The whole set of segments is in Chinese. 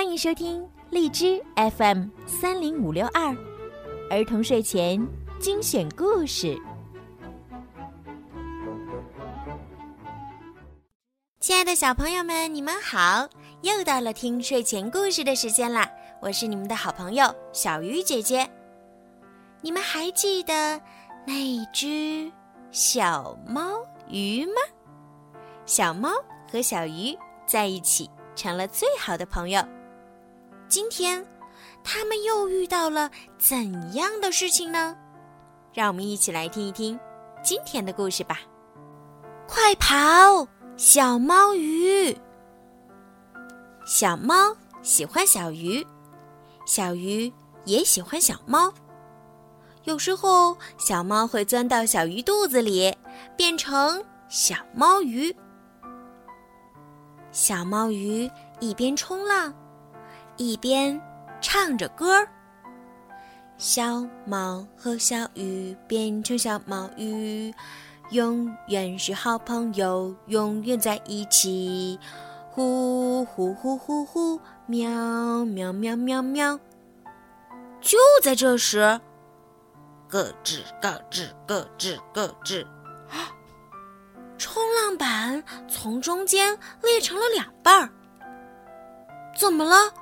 欢迎收听荔枝 FM 三零五六二儿童睡前精选故事。亲爱的小朋友们，你们好！又到了听睡前故事的时间啦！我是你们的好朋友小鱼姐姐。你们还记得那只小猫鱼吗？小猫和小鱼在一起成了最好的朋友。今天，他们又遇到了怎样的事情呢？让我们一起来听一听今天的故事吧！快跑，小猫鱼！小猫喜欢小鱼，小鱼也喜欢小猫。有时候，小猫会钻到小鱼肚子里，变成小猫鱼。小猫鱼一边冲浪。一边唱着歌儿，小猫和小鱼变成小猫鱼，永远是好朋友，永远在一起。呼呼呼呼呼，喵喵喵喵喵。就在这时，咯吱咯吱咯吱咯吱，冲浪板从中间裂成了两半儿。怎么了？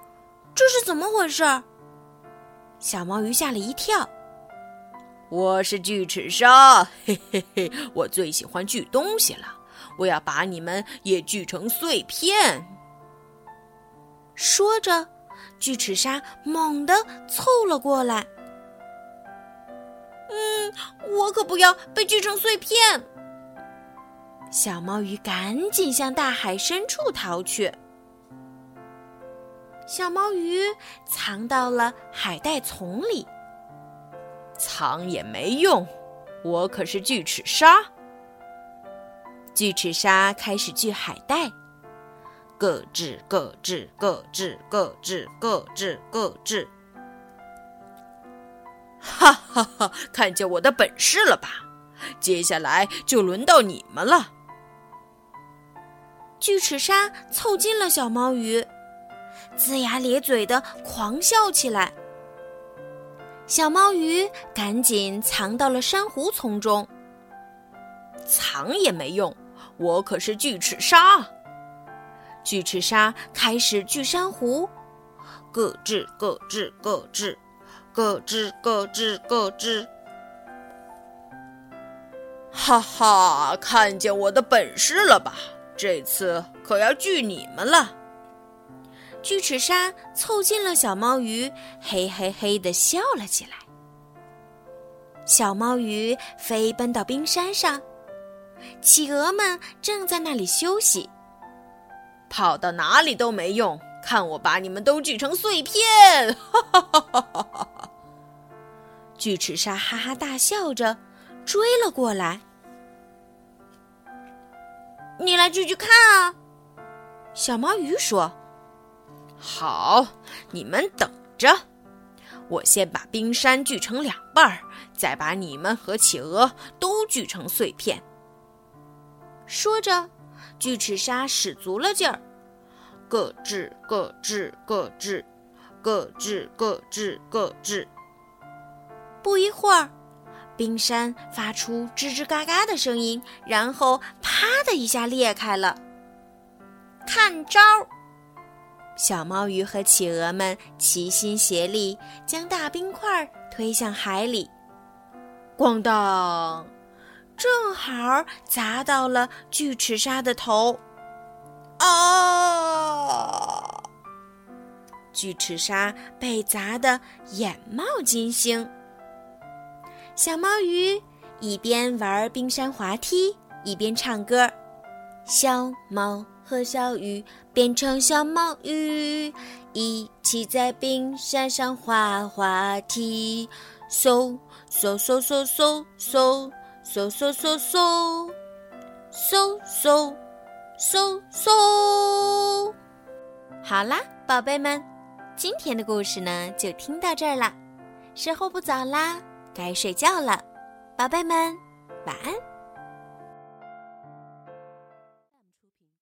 这是怎么回事？小毛鱼吓了一跳。我是锯齿鲨，嘿嘿嘿，我最喜欢锯东西了。我要把你们也锯成碎片。说着，锯齿鲨猛地凑了过来。嗯，我可不要被锯成碎片。小毛鱼赶紧向大海深处逃去。小毛鱼藏到了海带丛里，藏也没用，我可是锯齿鲨。锯齿鲨开始锯海带，咯吱咯吱咯吱咯吱咯吱咯吱，哈哈哈！看见我的本事了吧？接下来就轮到你们了。锯齿鲨凑近了小毛鱼。龇牙咧嘴的狂笑起来，小猫鱼赶紧藏到了珊瑚丛中。藏也没用，我可是锯齿鲨。锯齿鲨开始锯珊瑚，咯吱咯吱咯吱，咯吱咯吱咯吱。哈哈，看见我的本事了吧？这次可要锯你们了。锯齿鲨凑近了小猫鱼，嘿嘿嘿地笑了起来。小猫鱼飞奔到冰山上，企鹅们正在那里休息。跑到哪里都没用，看我把你们都锯成碎片！哈哈哈哈哈哈！锯齿鲨哈哈大笑着追了过来。你来锯锯看啊！小毛鱼说。好，你们等着，我先把冰山锯成两半儿，再把你们和企鹅都锯成碎片。说着，锯齿鲨使足了劲儿，咯吱咯吱咯吱，咯吱咯吱咯吱。不一会儿，冰山发出吱吱嘎嘎的声音，然后啪的一下裂开了。看招！小猫鱼和企鹅们齐心协力，将大冰块推向海里。咣当，正好砸到了巨齿鲨的头。啊！巨齿鲨被砸得眼冒金星。小猫鱼一边玩冰山滑梯，一边唱歌：小猫。和小鱼变成小毛鱼，一起在冰山上滑滑梯，嗖嗖嗖嗖嗖嗖嗖嗖嗖嗖嗖嗖嗖。好啦，宝贝们，今天的故事呢就听到这儿了。时候不早啦，该睡觉了，宝贝们晚安。